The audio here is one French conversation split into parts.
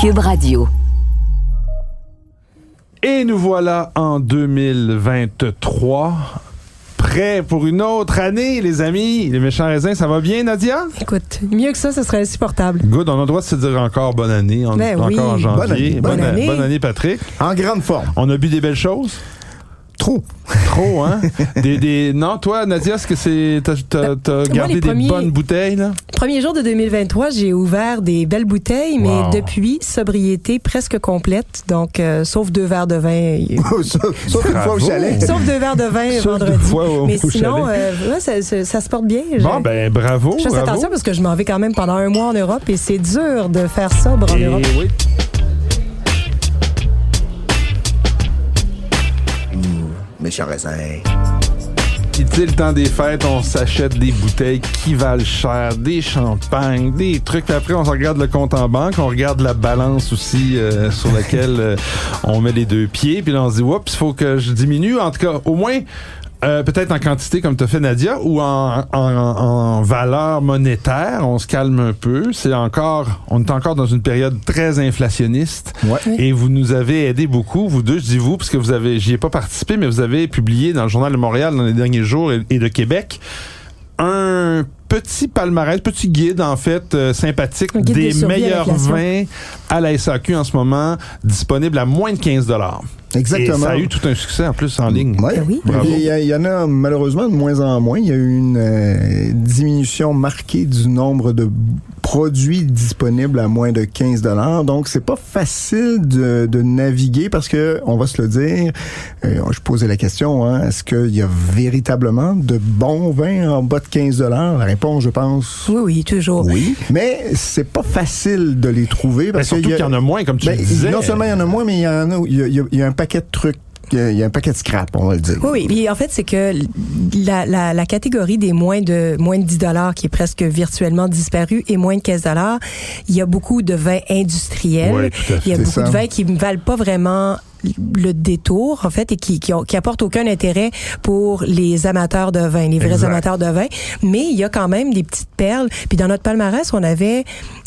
Cube Radio. Et nous voilà en 2023. Prêts pour une autre année, les amis. Les méchants raisins, ça va bien, Nadia? Écoute, mieux que ça, ce serait insupportable. Good, on a le droit de se dire encore bonne année. On est Ben oui. encore en janvier. Bonne année. Bonne année. bonne année, Patrick. En grande forme. On a bu des belles choses? Trop. Trop, hein? des, des... Non, toi, Nadia, est-ce que c'est. T'as, t'as- t'as gardé des premiers- bonnes bouteilles, là? Premier jour de 2023, j'ai ouvert des belles bouteilles, mais Wow. depuis, sobriété presque complète. Donc, euh, sauf deux verres de vin. sauf sauf une fois au chalet. sauf deux verres de vin Sauf deux vendredi. fois au- mais au sinon, euh, ouais, ça, ça- ça se porte bien. Je- Bon, ben, bravo. je fais bravo. attention parce que je m'en vais quand même pendant un mois en Europe et c'est dur de faire sobre en Et Europe. oui. Puis, le temps des fêtes, on s'achète des bouteilles qui valent cher, des champagnes, des trucs. Puis après, on regarde le compte en banque, on regarde la balance aussi euh, sur laquelle euh, on met les deux pieds. Puis là, on se dit, oups, il faut que je diminue. En tout cas, au moins, euh, peut-être en quantité comme tu as fait Nadia ou en, en, en valeur monétaire, on se calme un peu. C'est encore, on est encore dans une période très inflationniste. Ouais. Et vous nous avez aidé beaucoup, vous deux, je dis vous, parce que vous avez, j'y ai pas participé, mais vous avez publié dans le Journal de Montréal dans les derniers jours et, et de Québec un petit palmarès, petit guide en fait euh, sympathique des meilleurs vins à la SAQ en ce moment, disponible à moins de 15 dollars. Exactement. Et ça a eu tout un succès en plus en ligne. Ouais. Ben oui. Bravo. Il y, en a malheureusement de moins en moins. Il y a eu une euh, diminution marquée du nombre de produits disponibles à moins de 15 dollars. Donc c'est pas facile de, de naviguer parce que on va se le dire. euh, je posais la question hein, est-ce qu'il y a véritablement de bons vins en bas de 15 dollars? La réponse, je pense. Oui, oui, toujours. Oui, mais c'est pas facile de les trouver parce surtout qu'il y en a moins, comme tu ben, le disais. Non seulement il y en a moins, mais il y en a, il y a, il y a- il y a un paquet de trucs, il y a- un paquet de scrap, on va le dire. Oui, oui. Puis en fait, c'est que la, la, la catégorie des moins de moins de 10 dollars qui est presque virtuellement disparue et moins de 15 dollars, il y a beaucoup de vins industriels. Oui, tout à fait. Il y a beaucoup ça. de vins qui ne valent pas vraiment le détour en fait et qui qui, ont- qui apportent aucun intérêt pour les amateurs de vin, les vrais Exact. amateurs de vin, mais il y a quand même des petites perles. Puis dans notre palmarès, on avait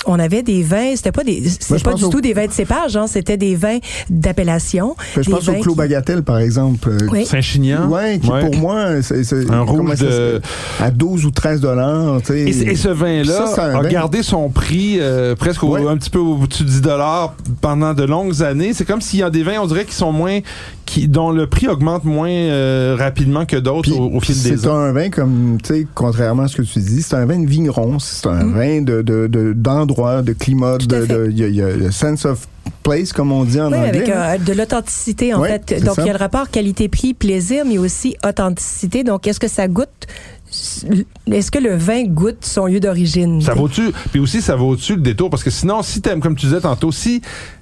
on avait des vins, c'était pas des je pas du au- tout des vins de cépage, hein, c'était des vins d'appellation. je pense au Clos qui- Bagatelle, par exemple. euh, Oui. Saint-Chinian. Ouais, qui Ouais. pour moi, c'est c'est- Un rouge de- à 12 ou 13 dollars. Et, ce- et ce Ça, vin-là c'est un a vin. gardé son prix euh, presque au- un petit peu au-dessus de 10 dollars pendant de longues années. C'est comme s'il y a des vins, on dirait, qui sont moins, qui, dont le prix augmente moins euh, rapidement que d'autres au, au fil des c'est ans. un vin comme, tu sais, contrairement à ce que tu dis, c'est un vin de vigneron, c'est un vin de de- de- d'endroit, de, climat, de, de- il y, a- il y a le sense of place, comme on dit en Oui, anglais. avec euh, de l'authenticité, en fait. c'est Donc, il y a le rapport qualité-prix, plaisir, mais aussi authenticité. Donc, est-ce que ça goûte... Est-ce que le vin goûte son lieu d'origine? Ça vaut-tu, puis aussi ça vaut-tu le détour? Parce que sinon si t'aimes comme tu disais tantôt si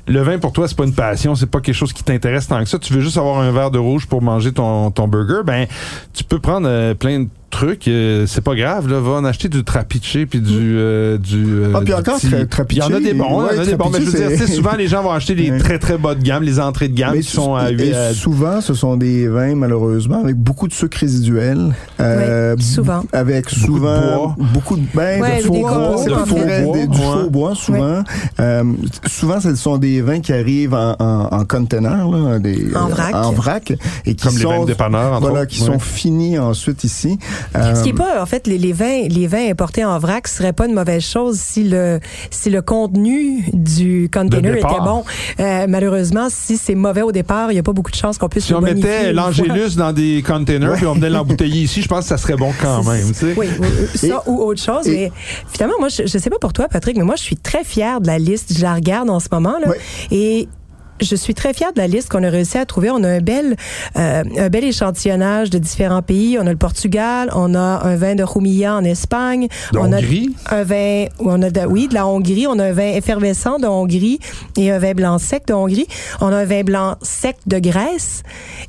le vin pour toi c'est pas une passion, c'est pas quelque chose qui t'intéresse tant que ça, tu veux juste avoir un verre de rouge pour manger ton, ton burger, ben tu peux prendre euh, plein de trucs, euh, c'est pas grave là, va en acheter du trapiche puis du euh, du euh, Ah, puis du encore, petit- tra- trapiche, Il y en a des bons, il y en a des bons, mais je veux dire, souvent les gens vont acheter des très très bas de gamme, les entrées de gamme Mais qui sont à et 8 à- souvent, ce sont des vins, malheureusement, avec beaucoup de sucre résiduel. euh, Oui, souvent. Avec Beaucoup de souvent bois. beaucoup de, ben, Ouais, de faux bois, de faux- du faux bois, souvent. Souvent, ce sont des des vins qui arrivent en, en, en container, là, des, En vrac. en vrac, et qui Comme les sont, vins de dépanneur, entre voilà, autres. qui Ouais. sont finis ensuite ici. Ce qui est Euh, pas, en fait, les, les vins, les vins importés en vrac serait pas une mauvaise chose si le, si le contenu du container était bon. Euh, malheureusement, si c'est mauvais au départ, il y a pas beaucoup de chances qu'on puisse Si le on mettait l'Angélus dans des containers puis on venait l'embouteiller ici, je pense que ça serait bon quand même. tu sais. Oui, ou- ou- ça Et- ou autre chose. et- mais finalement, moi, je, je sais pas pour toi, Patrick, mais moi, je suis très fière de la liste. Je la regarde en ce moment. Là, Oui. Et je suis très fière de la liste qu'on a réussi à trouver. On a un bel, euh, un bel échantillonnage de différents pays. On a le Portugal, on a un vin de Rumilla en Espagne. De on Hongrie? a un vin, on a de, oui, de la Hongrie. On a un vin effervescent de Hongrie et un vin blanc sec de Hongrie. On a un vin blanc sec de Grèce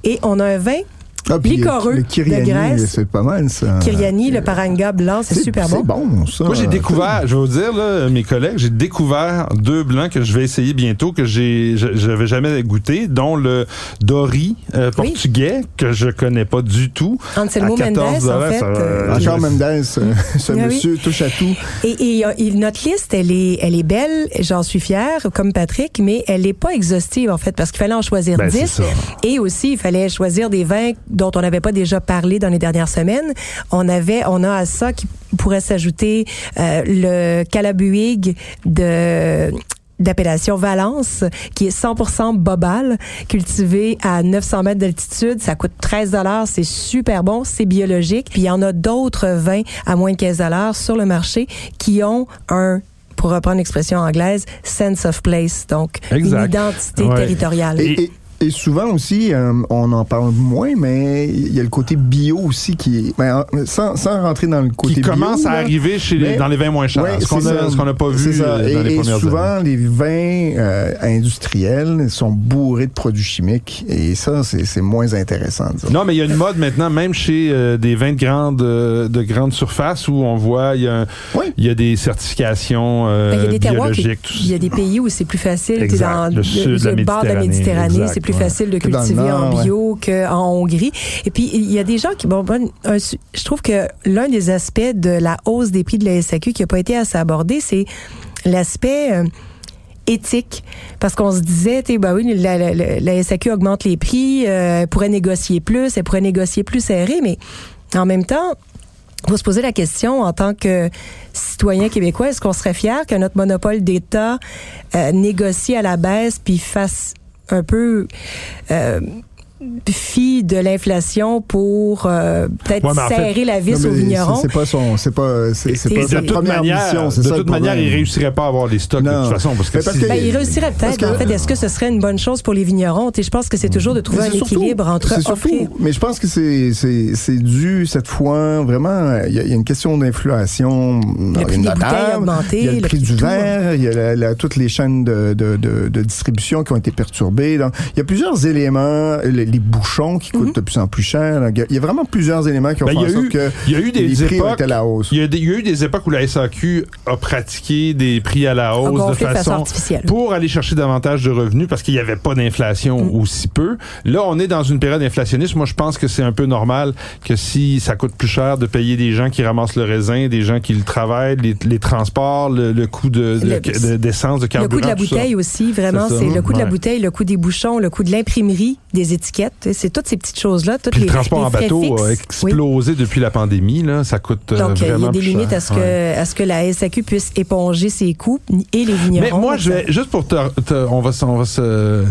et on a un vin ah, licoreux le de Grèce. c'est pas mal ça. Kyriani, le Paranga blanc, c'est super bon. C'est bon, ça. Moi, j'ai découvert, je vais vous dire, là, mes collègues, j'ai découvert deux blancs que je vais essayer bientôt, que j'ai, je- j'avais jamais goûté, dont le Dori euh, Oui. portugais, que je connais pas du tout. Anselmo À 14 Mendes, en fait. ça va- euh, Encore Mendes, euh, ce Ah oui. monsieur touche à tout. Et, et, euh, et notre liste, elle est, elle est belle, j'en suis fière, comme Patrick, mais elle n'est pas exhaustive, en fait, parce qu'il fallait en choisir Ben, c'est 10. ça. Et aussi, il fallait choisir des vins dont on n'avait pas déjà parlé dans les dernières semaines. On avait, on a à ça qui pourrait s'ajouter euh, le Calabuig de d'appellation Valence, qui est 100% bobal, cultivé à 900 mètres d'altitude. Ça coûte 13 dollars. C'est super bon. C'est biologique. Puis il y en a d'autres vins à moins de 15 dollars sur le marché qui ont un pour reprendre l'expression anglaise, sense of place, donc Exact. une identité Ouais. territoriale. Et, et- et souvent aussi, euh, on en parle moins, mais il y a le côté bio aussi qui est. ben, sans, sans rentrer dans le côté Qui bio, commence à là, arriver chez les- mais- dans les vins moins chers. Ouais, ce qu'on c'est a- ça. ce qu'on n'a pas vu ça. euh, Et, dans les et premières souvent, années. les vins euh, industriels sont bourrés de produits chimiques. Et ça, c'est c'est moins intéressant. disons. Non, mais il y a une mode maintenant, même chez euh, des vins de grande, de grande surface, où on voit, il y a, un- Oui. il y a des certifications euh, Ben, il y a des terroirs qui- biologiques. il y a des pays où c'est plus facile. T'es Exact. dans Le sud de la le bord de la Méditerranée. Plus ouais. facile de cultiver en bio qu'en Hongrie. Et puis il y a des gens qui bon, bon, un su- je trouve que l'un des aspects de la hausse des prix de la SAQ qui a pas été assez abordé, c'est l'aspect euh, éthique parce qu'on se disait bah oui la, la- la- la SAQ augmente les prix euh, elle pourrait négocier plus elle pourrait négocier plus serré mais en même temps faut se poser la question en tant que citoyen québécois, est-ce qu'on serait fier que notre monopole d'État euh, négocie à la baisse puis fasse un peu euh, fi de l'inflation pour euh, peut-être Ouais, mais en fait- serrer la vis aux vignerons? c'est- pas son, c'est pas, c'est c'est Et pas de sa de toute première manière, mission. c'est de ça, toute manière, il réussirait pas à avoir les stocks de Non. toute façon. Parce que, parce si- que- Ben, il réussirait Parce peut-être. En fait, est-ce que ce serait une bonne chose pour les vignerons? Sais, je pense que c'est toujours de trouver un surtout- équilibre entre surtout- offrir. Mais je pense que c'est c'est c'est dû cette fois vraiment. Il y, a il y a une question d'inflation. Le prix des bouteilles augmenté, Il y a le, prix du de verre. Il y a la- la- toutes les chaînes de, de, de, de distribution qui ont été perturbées. Il y a plusieurs éléments. Les, les bouchons qui coûtent de plus en plus cher. Il y a- vraiment plusieurs éléments qui ont Ben, fait il y en a sorte eu- que il y a eu des les prix ont époques- été à la hausse. Il y, a des- il y a eu des époques où la SAQ a pratiqué des prix à la hausse de de façon façon artificielle. pour aller chercher davantage de revenus parce qu'il n'y avait pas d'inflation Mm. ou si peu. Là, on est dans une période inflationniste. Moi, je pense que c'est un peu normal que si ça coûte plus cher de payer des gens qui ramassent le raisin, des gens qui le travaillent, les, les transports, le, le coût de, de- Le- de- d'essence, de Le carburant. coût de la ça. bouteille aussi, vraiment, C'est le coût de la bouteille, le coût des bouchons, le coût de l'imprimerie des étiquettes. C'est toutes ces petites choses-là. Toutes Puis les, le transport les en bateau a Oui. explosé depuis la pandémie. Là. Ça coûte euh, Donc, il y a des limites à ce, que, Ouais. à ce que la SAQ puisse éponger ses coûts et les vignerons. Mais moi, je vais, juste pour te, te- on va, se- on va se,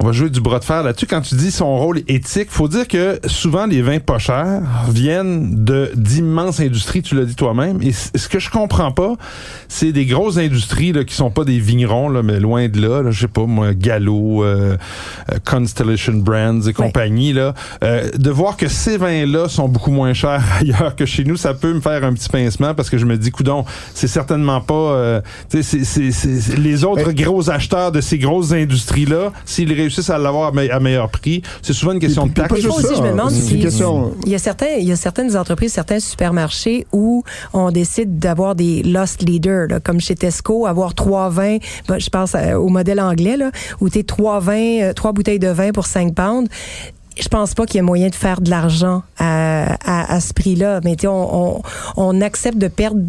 on va jouer du bras de fer là-dessus. Quand tu dis son rôle éthique, faut dire que souvent les vins pas chers viennent de d'immenses industries. Tu l'as dit toi-même. Et ce que je comprends pas, c'est des grosses industries là, qui sont pas des vignerons, là, mais loin de là. là je sais pas moi, Gallo, euh, euh, Constellation Brands et compagnie là, euh, de voir que ces vins-là sont beaucoup moins chers ailleurs que chez nous, ça peut me faire un petit pincement parce que je me dis, coudon, c'est certainement pas, euh, c'est- les autres gros acheteurs de ces grosses industries-là, s'ils réussissent à l'avoir à, me- à meilleur prix, c'est souvent une question Puis- de taxe. Des fois juste aussi, ça, je me demande si il y a certains, il y a certaines entreprises, certains supermarchés où on décide d'avoir des lost leaders, là, comme chez Tesco, avoir trois vins. ben, je pense euh, au modèle anglais là, où t'es trois vins, euh, trois bouteilles de vin pour 5 pounds. Je pense pas qu'il y ait moyen de faire de l'argent à, à, à ce prix-là. Mais tu sais, on, on, on accepte de perdre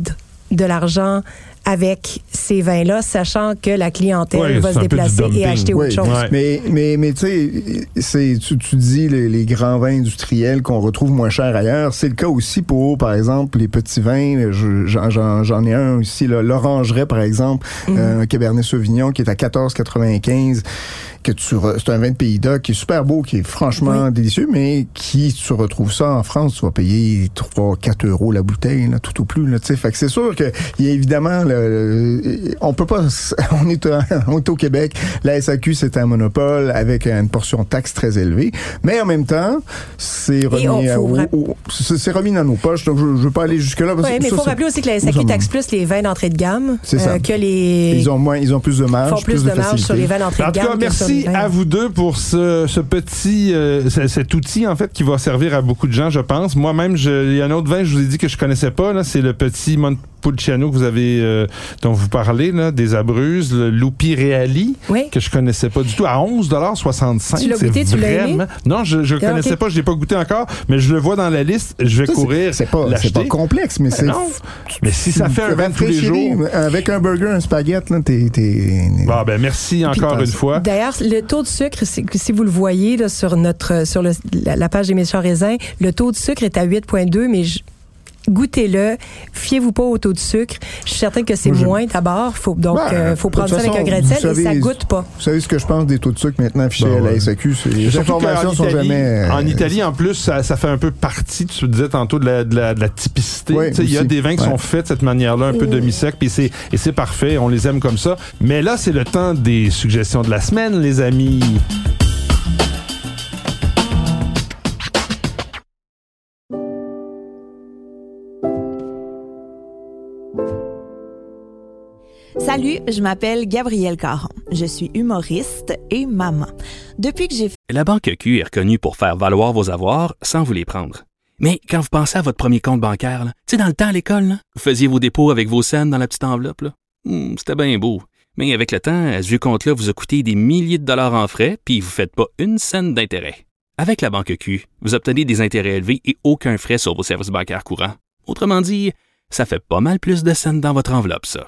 de l'argent avec ces vins-là, sachant que la clientèle Ouais, va se déplacer et acheter autre chose. Ouais. Mais, mais, mais tu sais, c'est- tu, tu dis les, les grands vins industriels qu'on retrouve moins cher ailleurs. C'est le cas aussi pour, par exemple, les petits vins. Je- J'en ai un ici, là, l'Orangerie, par exemple, euh, un Cabernet Sauvignon qui est à 14,95 que tu re- c'est un vin de Pays d'Oc qui est super beau, qui est franchement délicieux, mais qui tu retrouves ça en France, tu vas payer 3 4 euros la bouteille, là, tout au plus. Là, tu sais. fait que c'est sûr que il y a évidemment le, on peut pas on est, à- on est au Québec, la SAQ c'est un monopole avec une portion de taxe très élevée, mais en même temps, c'est remis à- au- au- c'est remis dans nos poches, donc je, je veux pas aller jusque là. Oui, mais il faut rappeler aussi que la SAQ taxe plus les vins d'entrée de gamme C'est ça. euh, que les ils ont moins ils ont plus de marge, font plus, de, marge sur les vins d'entrée En de tout gamme. cas, que sur les merci à vous deux pour ce, ce petit, euh, ce- cet outil en fait qui va servir à beaucoup de gens, je pense. Moi-même, je- il y a un autre vin, je vous ai dit que je connaissais pas. Là, c'est le petit Montepulciano que vous avez, euh, dont vous parlez là, des Abruzes, le Lupi Reali, Oui. que je connaissais pas du tout, à 11,65 Tu l'as C'est goûté, tu l'as aimé? vraiment- Non, je, je le Ah, connaissais pas, je l'ai pas goûté encore, mais je le vois dans la liste. Je vais Ça, courir, C'est pas, c'est pas complexe, mais c'est. non. Mais si ça fait un vin tous les jours. Avec un burger, un spaghette, là, t'es. t'es- Bon, ben merci encore une fois. D'ailleurs, le taux de sucre, c'est si vous le voyez là, sur notre sur le- la, la page des méchants raisins, le taux de sucre est à 8,2, mais je- goûtez-le. Fiez-vous pas au taux de sucre. Je suis certain que c'est moins d'abord. Faut, donc, Ben, euh, faut prendre ça avec un grain de sel et ça goûte pas. Vous savez ce que je pense des taux de sucre maintenant affichés Ben à la. SAQ? Les Surtout informations qu'en sont Italie- jamais. euh, En Italie, en plus, ça, ça fait un peu partie, tu disais tantôt, de la, de la, de la typicité. Oui, Il y a des vins qui Ouais. sont faits de cette manière-là, un peu demi-sec, puis c'est, et c'est parfait, on les aime comme ça. Mais là, c'est le temps des suggestions de la semaine, les amis. Salut, je m'appelle Gabrielle Caron. Je suis humoriste et maman. Depuis que j'ai La Banque Q est reconnue pour faire valoir vos avoirs sans vous les prendre. Mais quand vous pensez à votre premier compte bancaire, tu sais, dans le temps à l'école, vous faisiez vos dépôts avec vos scènes dans la petite enveloppe. Hmm, C'était bien beau. Mais avec le temps, ce vieux compte-là vous a coûté des milliers de dollars en frais, puis vous ne faites pas une scène d'intérêt. Avec la Banque Q, vous obtenez des intérêts élevés et aucun frais sur vos services bancaires courants. Autrement dit, ça fait pas mal plus de scènes dans votre enveloppe, ça.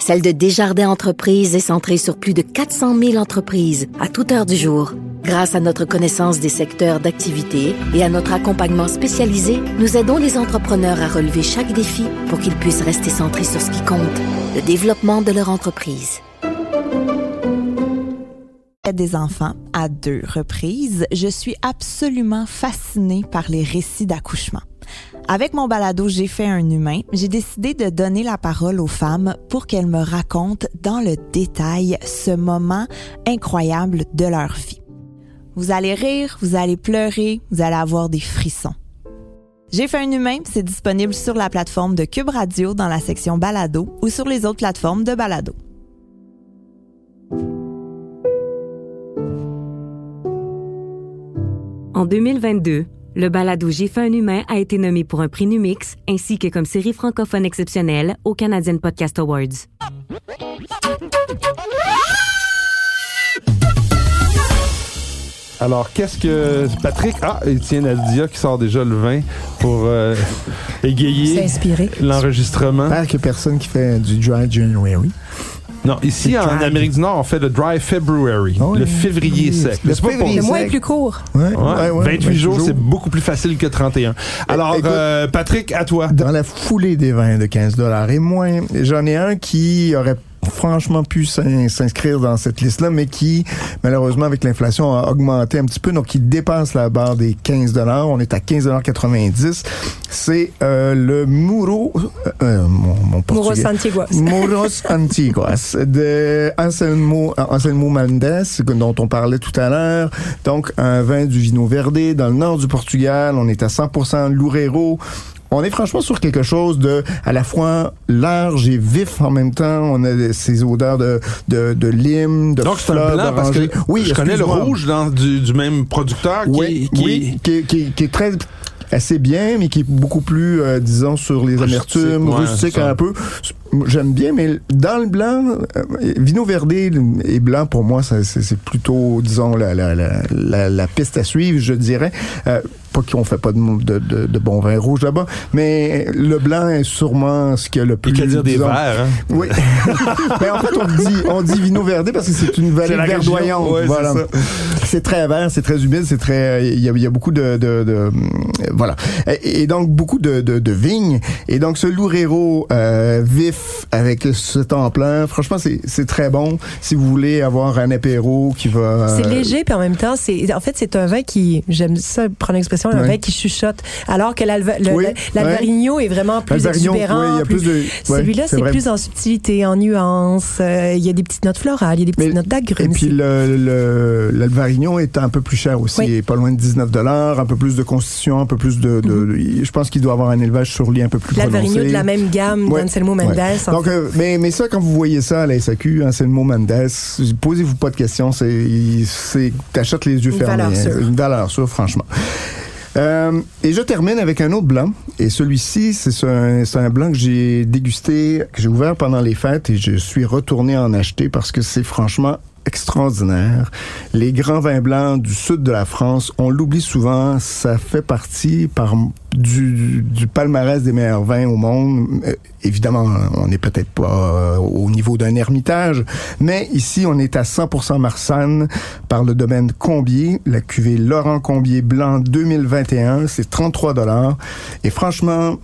celle de Desjardins Entreprises est centrée sur plus de 400 000 entreprises à toute heure du jour. Grâce à notre connaissance des secteurs d'activité et à notre accompagnement spécialisé, nous aidons les entrepreneurs à relever chaque défi pour qu'ils puissent rester centrés sur ce qui compte, le développement de leur entreprise. des enfants à deux reprises, je suis absolument fascinée par les récits d'accouchement. Avec mon balado J'ai fait un humain, j'ai décidé de donner la parole aux femmes pour qu'elles me racontent dans le détail ce moment incroyable de leur vie. Vous allez rire, vous allez pleurer, vous allez avoir des frissons. J'ai fait un humain, c'est disponible sur la plateforme de Cube Radio dans la section balado ou sur les autres plateformes de balado. En 2022, le balado J'ai fait un humain a été nommé pour un prix Numix ainsi que comme série francophone exceptionnelle au Canadian Podcast Awards. Alors, qu'est-ce que Patrick? Ah, Étienne Aldia qui sort déjà le vin pour euh, égayer l'enregistrement. J'espère a personne qui fait du dry January. Non, ici en. Amérique du Nord, on fait le dry February, Ah oui. le février sec. Le février Le mois sec. est plus court. Ouais, Ouais, ouais, ouais, 28 jours, c'est beaucoup plus facile que 31. Alors, Écoute- euh, Patrick, à toi. Dans la foulée des vins de 15 dollars et moins, j'en ai un qui aurait franchement pu s'in- s'inscrire dans cette liste-là, mais qui, malheureusement, avec l'inflation, a augmenté un petit peu, donc qui dépasse la barre des 15 dollars. On est à 15,90 C'est euh, le Muro, euh, mon, mon Moros portugais. Antiguas. Moros Antiguas de Anselmo, Anselmo Mendes, dont on parlait tout à l'heure. Donc, un vin du Vino Verde dans le nord du Portugal. On est à 100% Loureiro. On est franchement sur quelque chose de à la fois large et vif en même temps. On a ces odeurs de, de, de lime, de Donc, c'est un blanc parce que oui, je connais le rouge dans, du, du même producteur qui, Oui, qui oui, qui, qui- qui est très assez bien, mais qui est beaucoup plus, euh, disons, sur les amertumes, ouais, rustique ça. un peu. J'aime bien, mais dans le blanc, euh, Vino Verde et blanc, pour moi, c'est c'est plutôt, disons, la, la, la, la, la piste à suivre, je dirais. Euh, pas qu'on fait pas de, de, de, de bon vin rouge là-bas, mais le blanc est sûrement ce qui a le plus. qu'à dire des disons, hein? Oui. mais en fait, on dit, on dit Vino Verde parce que c'est une vallée verdoyante. Ouais, voilà. C'est très vert, c'est très humide, c'est très. Il y a, il y a beaucoup de, de, de- euh, voilà. Et, et donc beaucoup de, de, de vignes. Et donc ce Loureiro euh, vif avec ce temps plein, franchement, c'est c'est très bon si vous voulez avoir un apéro qui va. C'est euh, léger, puis en même temps, c'est en fait, c'est un vin qui, j'aime ça prendre l'expression, un vin qui chuchote. Alors que l'Alva- le- Oui, l'Alvarinho est vraiment plus exubérant. oui, plus Celui-là, c'est c'est plus en subtilité, en nuances. euh, Il y a des petites notes florales, il y a des petites Mais- notes d'agrumes. Et puis C'est- est un peu plus cher aussi, Oui. pas loin de 19 dollars, un peu plus de constitution, un peu plus de, de- je pense qu'il doit avoir un élevage sur lit un peu plus prononcé. De la même gamme Ouais, d'Anselmo Mendes. ouais. Donc, euh, mais, mais ça, quand vous voyez ça à la SAQ, Anselmo Mendes, posez-vous pas de questions. C'est, c'est, t'achètes les yeux Une fermés. valeur sûre. Une valeur sûre, franchement. Euh, et je termine avec un autre blanc. Et celui-ci, c'est un, c'est un blanc que j'ai dégusté, que j'ai ouvert pendant les fêtes et je suis retourné en acheter parce que c'est franchement extraordinaire. Les grands vins blancs du sud de la France, on l'oublie souvent, ça fait partie par du, du palmarès des meilleurs vins au monde. Euh, évidemment, on n'est peut-être pas euh, au niveau d'un ermitage, mais ici, on est à 100% Marsanne par le domaine Combier, la cuvée Laurent Combier blanc 2021, c'est 33 dollars. Et franchement,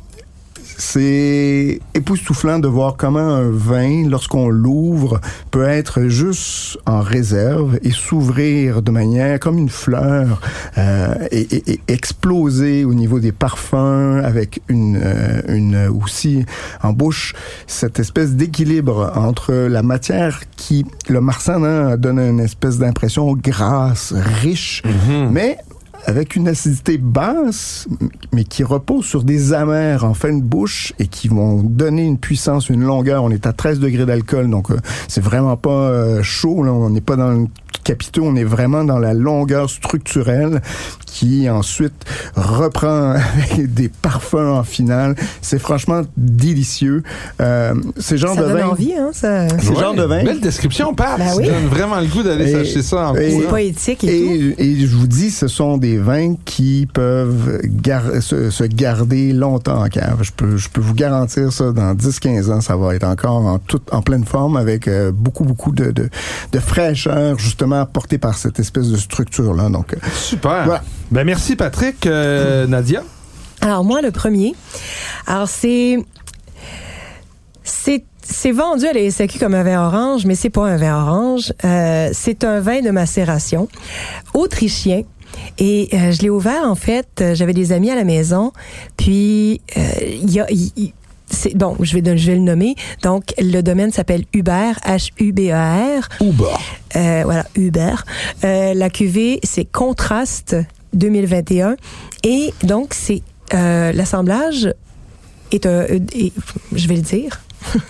c'est époustouflant de voir comment un vin, lorsqu'on l'ouvre, peut être juste en réserve et s'ouvrir de manière comme une fleur euh, et, et- et exploser au niveau des parfums avec une, euh, une aussi en bouche. Cette espèce d'équilibre entre la matière qui, le marsanne, hein, donne une espèce d'impression grasse, riche, mais avec une acidité basse, mais qui repose sur des amers en fin de bouche et qui vont donner une puissance, une longueur. On est à 13 degrés d'alcool, donc euh, c'est vraiment pas euh, chaud. Là. On n'est pas dans le capitaux, on est vraiment dans la longueur structurelle qui ensuite reprend avec des parfums en finale. C'est franchement délicieux. Euh, c'est genre ça de donne vin. envie, hein, ça. C'est le genre de vin. Belle description, Pat. Ben Ça oui. donne vraiment le goût d'aller Et- s'acheter ça en et-. C'est poétique et, tout. Et, je vous dis, ce sont des vins qui peuvent gar- se, se garder longtemps en cave. Je peux, je peux vous garantir ça, dans 10-15 ans, ça va être encore en, toute, en pleine forme avec euh, beaucoup, beaucoup de, de, de fraîcheur, justement, apportée par cette espèce de structure-là. Donc, euh, Super. Voilà. Ben merci, Patrick. Euh, Nadia? Alors moi, le premier, alors c'est c'est c'est vendu à la SAQ comme un vin orange, mais c'est pas un vin orange. Euh, c'est un vin de macération autrichien. Et euh, je l'ai ouvert en fait. euh, J'avais des amis à la maison, puis euh, il y a c'est bon, je vais don- je vais le nommer. Donc le domaine s'appelle Hubert, H U B E R. Ouba. Euh, voilà, Uber. Euh, la cuvée, c'est Contraste 2021. Et donc, c'est euh, l'assemblage est un... est- je vais le dire.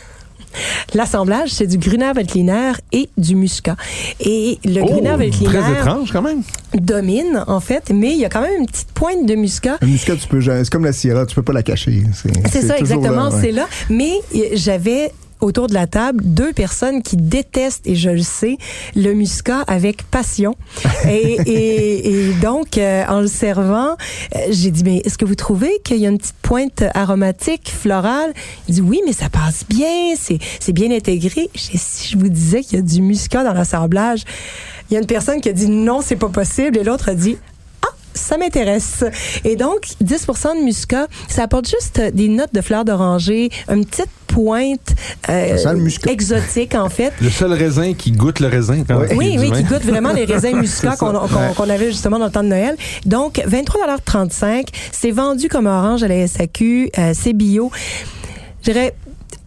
L'assemblage, c'est du Gruner Veltliner et du Muscat. Et le Oh, très Veltliner étrange quand même. domine, en fait, mais il y a quand même une petite pointe de Muscat. le muscat, tu peux, c'est comme la Sierra, tu peux pas la cacher. C'est ça, exactement, là, ouais. c'est là. Mais euh, j'avais autour de la table deux personnes qui détestent, et je le sais, le muscat avec passion. et, et, et donc, euh, en le servant, euh, j'ai dit, mais est-ce que vous trouvez qu'il y a une petite pointe aromatique, florale? Il dit, oui, mais ça passe bien, c'est c'est bien intégré. Si je vous disais qu'il y a du muscat dans l'assemblage, il y a une personne qui a dit, non, c'est pas possible, et l'autre a dit, ça m'intéresse. Et donc, 10% de muscat, ça apporte juste des notes de fleurs d'oranger, une petite pointe euh, exotique, en fait. Le seul raisin qui goûte le raisin. Quand Oui, oui, qui goûte vraiment les raisins muscat C'est ça. qu'on avait justement dans le temps de Noël. Donc, 23,35 C'est vendu comme orange à la SAQ. euh, c'est bio. Je dirais,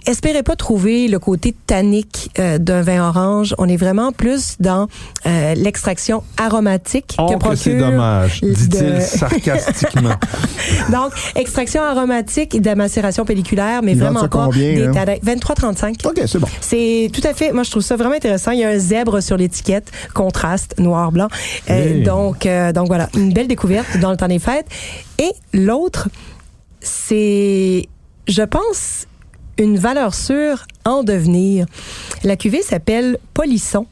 espérez pas trouver le côté tannique euh, d'un vin orange. On est vraiment plus dans euh, l'extraction aromatique Oh, que procure. c'est dommage, de- dit-il sarcastiquement. Donc, extraction aromatique et de la macération pelliculaire, mais vraiment pas combien, des hein? tanins. 23,35. OK, c'est bon. C'est tout à fait, moi je trouve ça vraiment intéressant. Il y a un zèbre sur l'étiquette, contraste noir-blanc. Euh, donc, euh, donc voilà, une belle découverte dans le temps des fêtes. Et l'autre, c'est, je pense, une valeur sûre en devenir. La cuvée s'appelle Polisson.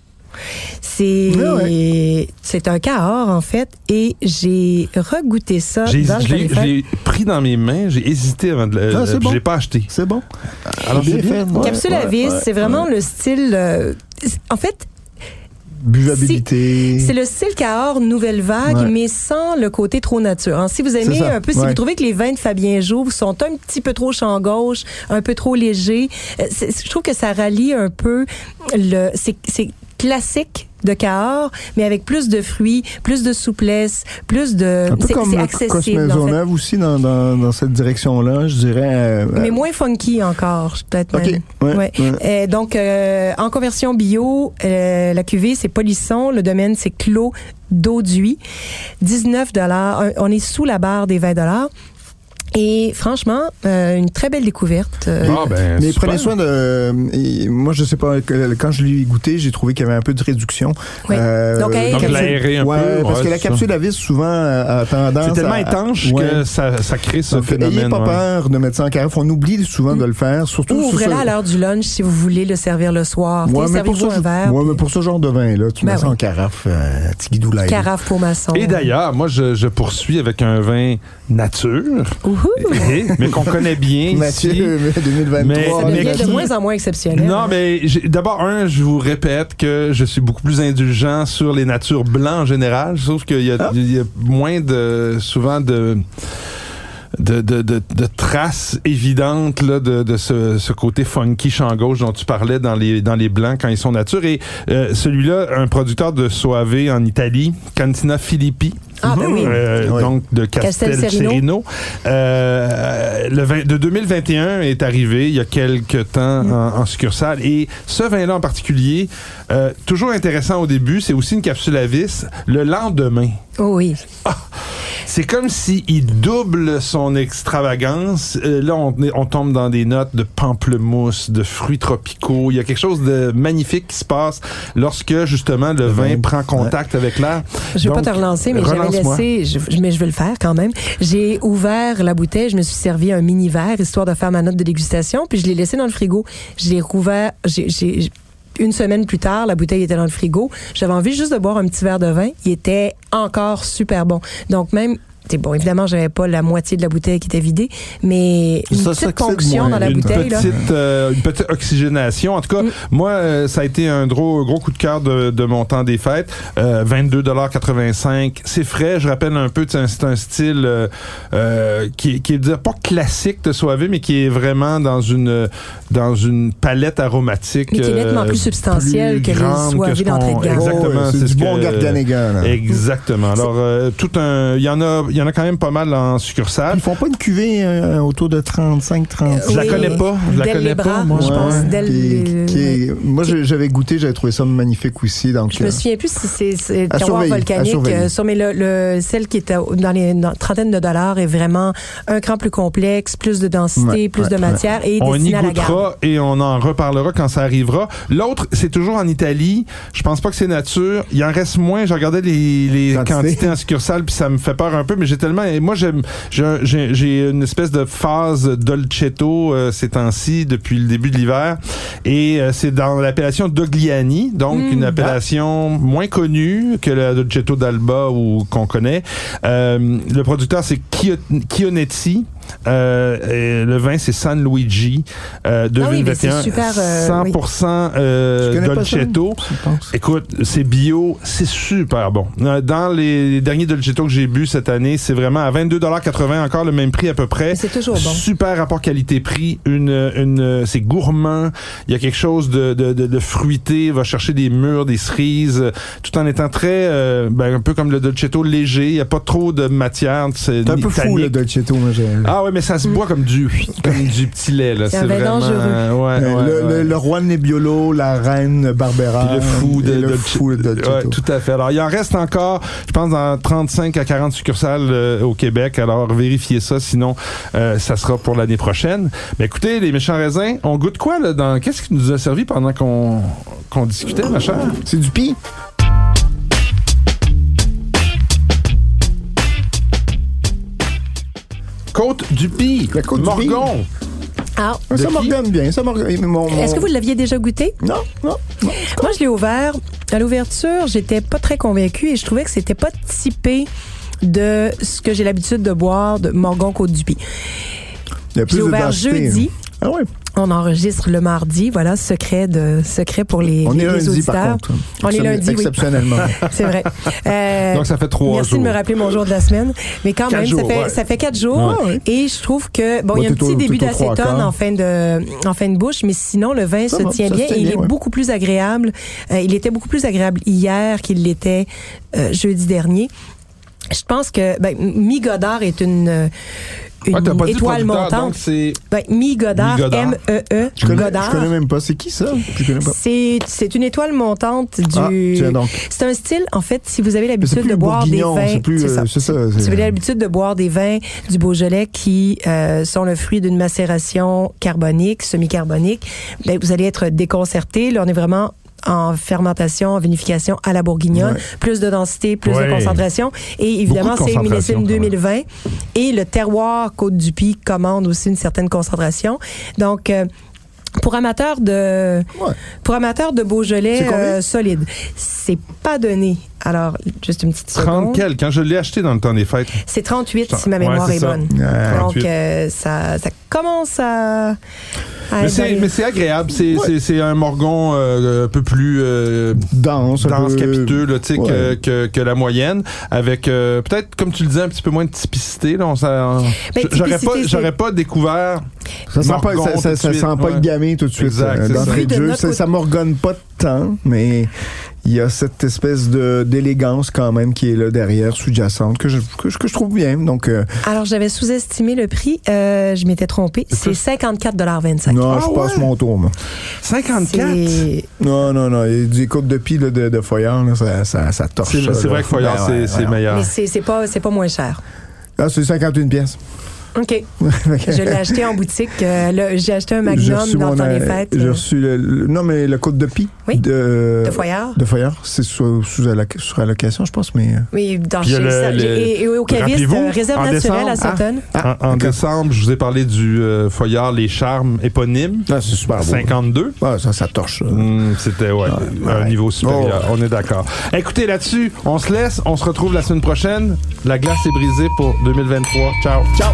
C'est Ah c'est un cahors en fait et j'ai regoûté ça J'ai pris dans mes mains, j'ai hésité avant de le. Ah, c'est je bon. l'ai pas acheté. C'est bon. Alors, bien c'est bien. fait. ouais, Capsule à vis, ouais, c'est vraiment ouais. le style. euh, en fait, Buvabilité. C'est le style Cahors nouvelle vague, Ouais. mais sans le côté trop nature. hein. Si vous aimez un peu, si ouais. vous trouvez que les vins de Fabien Jouve sont un petit peu trop champ gauche, un peu trop légers, euh, je trouve que ça rallie un peu le. C'est classique de Cahors, mais avec plus de fruits, plus de souplesse, plus de. Un peu c'est- comme accessible. En fait. Aussi dans, dans, dans cette direction-là, je dirais. euh, Mais moins funky encore, peut-être OK. même. Ouais, Ouais. ouais. Euh, donc, euh, en conversion bio, euh, la cuvée, c'est Polisson. Le domaine, c'est Clos d'Auduit. 19 On est sous la barre des 20 Et franchement, euh, une très belle découverte. Euh, Ah, ben, Mais super. prenez soin de. et moi, je sais pas, que- quand je l'ai goûté, j'ai trouvé qu'il y avait un peu de réduction. Oui. Euh, Donc, Donc, capsule- l'aérer un ouais, peu. parce ouais, que la capsule à vis, souvent, a tendance. C'est tellement à- étanche Ouais. que ça, ça crée ce Donc, phénomène. pas ouais. peur de mettre ça en carafe. On oublie souvent de le faire, surtout Ou ouvrez-la à l'heure du lunch si vous voulez le servir le soir. Ouais, mais pour, ça, un verre. ouais, mais puis pour ce genre de vin-là, tu Ben mets ça en carafe, euh, light. Carafe pour maçon. Et d'ailleurs, moi, je, je poursuis avec un vin nature, Ouhou! Mais qu'on connaît bien ici. Mathieu, 2023. Mais- Ça mais devient de moins en moins exceptionnel. Non, mais j'ai- d'abord, un, je vous répète que je suis beaucoup plus indulgent sur les natures blancs en général, sauf qu'il y, a- Ah. il y a moins de, souvent de, de, de, de, de traces évidentes là, de, de ce, ce côté funky champ gauche dont tu parlais dans les, dans les blancs quand ils sont nature. Et euh, celui-là, un producteur de Soave en Italie, Cantina Filippi. Ah, ben oui. Euh, Oui. Donc de Castel. Euh, le vin de 2021 est arrivé il y a quelques temps Mm. en, en succursale et ce vin-là en particulier, euh, toujours intéressant au début, c'est aussi une capsule à vis. Le lendemain, Oh oui. c'est comme si il double son extravagance. Là, on, tombe dans des notes de pamplemousse, de fruits tropicaux. Il y a quelque chose de magnifique qui se passe lorsque justement le, vin vin, prend contact avec l'air. Je vais pas te relancer, mais j'avais. Laissé, je, mais je vais le faire quand même. J'ai ouvert la bouteille, je me suis servi un mini verre, histoire de faire ma note de dégustation, puis je l'ai laissé dans le frigo. Je l'ai rouvert, une semaine plus tard, la bouteille était dans le frigo. J'avais envie juste de boire un petit verre de vin. Il était encore super bon. Donc même, bon, évidemment, j'avais pas la moitié de la bouteille qui était vidée, mais une Ça petite ponction moins. dans la une bouteille. là. petite, euh, une petite oxygénation. En tout cas, Mm. moi, euh, ça a été un gros, gros coup de cœur de, de mon temps des fêtes. Euh, 22,85 C'est frais. Je rappelle un peu, c'est un, style euh, euh, qui, qui est pas classique de soivé, mais qui est vraiment dans une dans une palette aromatique. Mais qui est nettement euh, plus substantielle que les soivés d'entrée de gamme. Exactement. Oh, c'est c'est du ce bon que- là. Exactement. Alors, euh, tout un, il y en a, y en a quand même pas mal en succursale. Ils font pas une cuvée euh, autour de 35, 36. Je la connais pas. Je la connais pas, moi. je pense. Ouais, Del- qui- qui est- moi, j'avais goûté, j'avais trouvé ça magnifique aussi. Donc, Je me euh, souviens plus si c'est- terroir volcanique. euh, sur- mais le, le- celle qui était dans les dans trentaine de dollars est vraiment un cran plus complexe, plus de densité, Ouais, plus ouais, de ouais. matière et On y goûtera et on en reparlera quand ça arrivera. L'autre, c'est toujours en Italie. Je pense pas que c'est nature. Il en reste moins. Je regardais les, les Quantité. quantités en succursale puis ça me fait peur un peu, mais j'ai tellement. et Moi, j'aime. j'ai- une espèce de phase dolcetto euh, ces temps-ci depuis le début de l'hiver et euh, c'est dans l'appellation Dogliani, donc Mm. une appellation moins connue que la dolcetto d'Alba ou qu'on connaît. Euh, le producteur c'est Chio- Chionetti. Euh, le vin c'est San Luigi euh, Ah oui, mais c'est 2021 super, euh, 100% euh, dolcetto. Écoute, c'est bio, c'est super bon. Euh, Dans les derniers Dolcetto que j'ai bu cette année, c'est vraiment à 22,80 encore le même prix à peu près. C'est toujours bon. Super rapport qualité-prix, une, une, c'est gourmand. Il y a quelque chose de, de, de, de fruité. Va chercher des mûres, des cerises, tout en étant très, euh, ben, un peu comme le Dolcetto léger. Il y a pas trop de matière. C'est un peu fou, le. Dolcetto. Moi, j'ai- Ah ouais, mais ça se boit comme du, comme du petit lait là. C'est vraiment, dangereux. ouais, Ouais, Euh, ouais, le, ouais. le- le roi Nebbiolo, la reine Barbera. Puis le fou de, et le de- fou de tout à fait. Alors, il en reste encore, je pense, dans 35 à 40 succursales euh, au Québec. Alors, vérifiez ça, sinon, euh, ça sera pour l'année prochaine. Mais écoutez, les méchants raisins, on goûte quoi, là? Dans... Qu'est-ce qui nous a servi pendant qu'on qu'on discutait, ma chère? C'est du pis. Côte du Py. La Côte du Py. Morgon. Ah, De Ça m'organe bien. Ça m'organe. mon- mon- est-ce que vous l'aviez déjà goûté? Non, non, non. Moi, je l'ai ouvert. À l'ouverture, j'étais pas très convaincue et je trouvais que c'était pas typé de ce que j'ai l'habitude de boire de Morgon Côte-du-Py. Il y a Je plus l'ai de ouvert densité, jeudi. hein. Ah ouais. On enregistre le mardi. Voilà, secret de secret pour les, On les, est les lundi, auditeurs. par contre. On est lundi, oui. Exceptionnellement. C'est vrai. Euh, Donc, ça fait trois Merci jours. de me rappeler mon jour de la semaine. Mais quand Quatre même, jours, ça, fait, ouais. ça fait quatre jours. Ouais. Et je trouve que, bon, Ouais, il y a un au- petit début d'acétone en fin de, en fin de bouche, mais sinon, le vin Ça se va, tient se bien tient et il est beaucoup plus agréable. Euh, il était beaucoup plus agréable hier qu'il l'était euh, jeudi dernier. Je pense que, ben, Mi Godard est une, euh, une Ouais, pas étoile montante. c'est... Ben, Mi Godard. M-E-E, Je connais, Godard. je connais même pas. C'est qui ça? Je connais pas. C'est, c'est une étoile montante du. Ah, c'est un style, en fait, si vous avez l'habitude de boire des vins. c'est plus, ça. euh, c'est ça, Si vous avez l'habitude de boire des vins du Beaujolais qui euh, sont le fruit d'une macération carbonique, semi-carbonique, ben, vous allez être déconcerté. Là, on est vraiment en fermentation, en vinification à la bourguignonne, Ouais. plus de densité, plus Ouais. de concentration. Et évidemment, c'est millésime quand même. 2020. Et le terroir Côte-du-Puy commande aussi une certaine concentration. Donc, euh, pour amateurs de Ouais. pour amateurs de Beaujolais euh, solide, c'est pas donné. Alors, juste une petite 30 seconde. quel? Quand je l'ai acheté dans le temps des fêtes. C'est 38 si ma mémoire est bonne. Ouais, Donc, 38. euh, ça, ça commence à. à Mais c'est, agréable. C'est, Ouais. un morgon euh, un peu plus euh, Dense, dense, peu- capiteux là, tu sais, que, Ouais. que, que la moyenne, avec euh, peut-être, comme tu le disais, un petit peu moins de typicité. Là, on Ben, j'aurais, pas, découvert. Ça sent pas, ça, ça- tout de ça suite, sent pas ouais. le gamay tout de suite. Exact, ça. de De jeu. Ça, m'orgonne pas tant, mais il y a cette espèce de d'élégance quand même qui est là derrière, sous-jacente, que je, que, je- que je trouve bien. Donc, euh, Alors, j'avais sous-estimé le prix. Euh, je m'étais trompée. C'est C'est plus- 54,25 non, Ah je passe ouais? mon tour, moi. 54? C'est- Non, non, non. Il y a des côtes de pie là, de, de Foyard, là, ça, ça, ça torche. C'est, vrai que Foyard, Ben c'est, ouais, c'est ouais. meilleur. Mais c'est c'est pas, c'est pas moins cher. Ah, c'est 51 pièces. OK. Je l'ai acheté en boutique. euh, J'ai acheté un Magnum dans le mon, temps des fêtes. J'ai euh, reçu le, le- Non, mais le côte de pie. Oui. De, de Foyard. De Foyard. C'est sous, sous alloc- sur allocation, je pense, mais. euh, Oui, dans chez le- le- Et, et au euh, réserve naturelle à décembre, Sutton. Ah, en, décembre, je vous ai parlé du euh, Foyard Les Charmes éponymes. Ah, c'est super beau. 52. Ah, ça, ça torche. ça. Hum, C'était ouais, un ouais. niveau supérieur. Oh. On est d'accord. Écoutez là-dessus, on se laisse. On se retrouve la semaine prochaine. La glace est brisée pour 2023. Ciao. Ciao!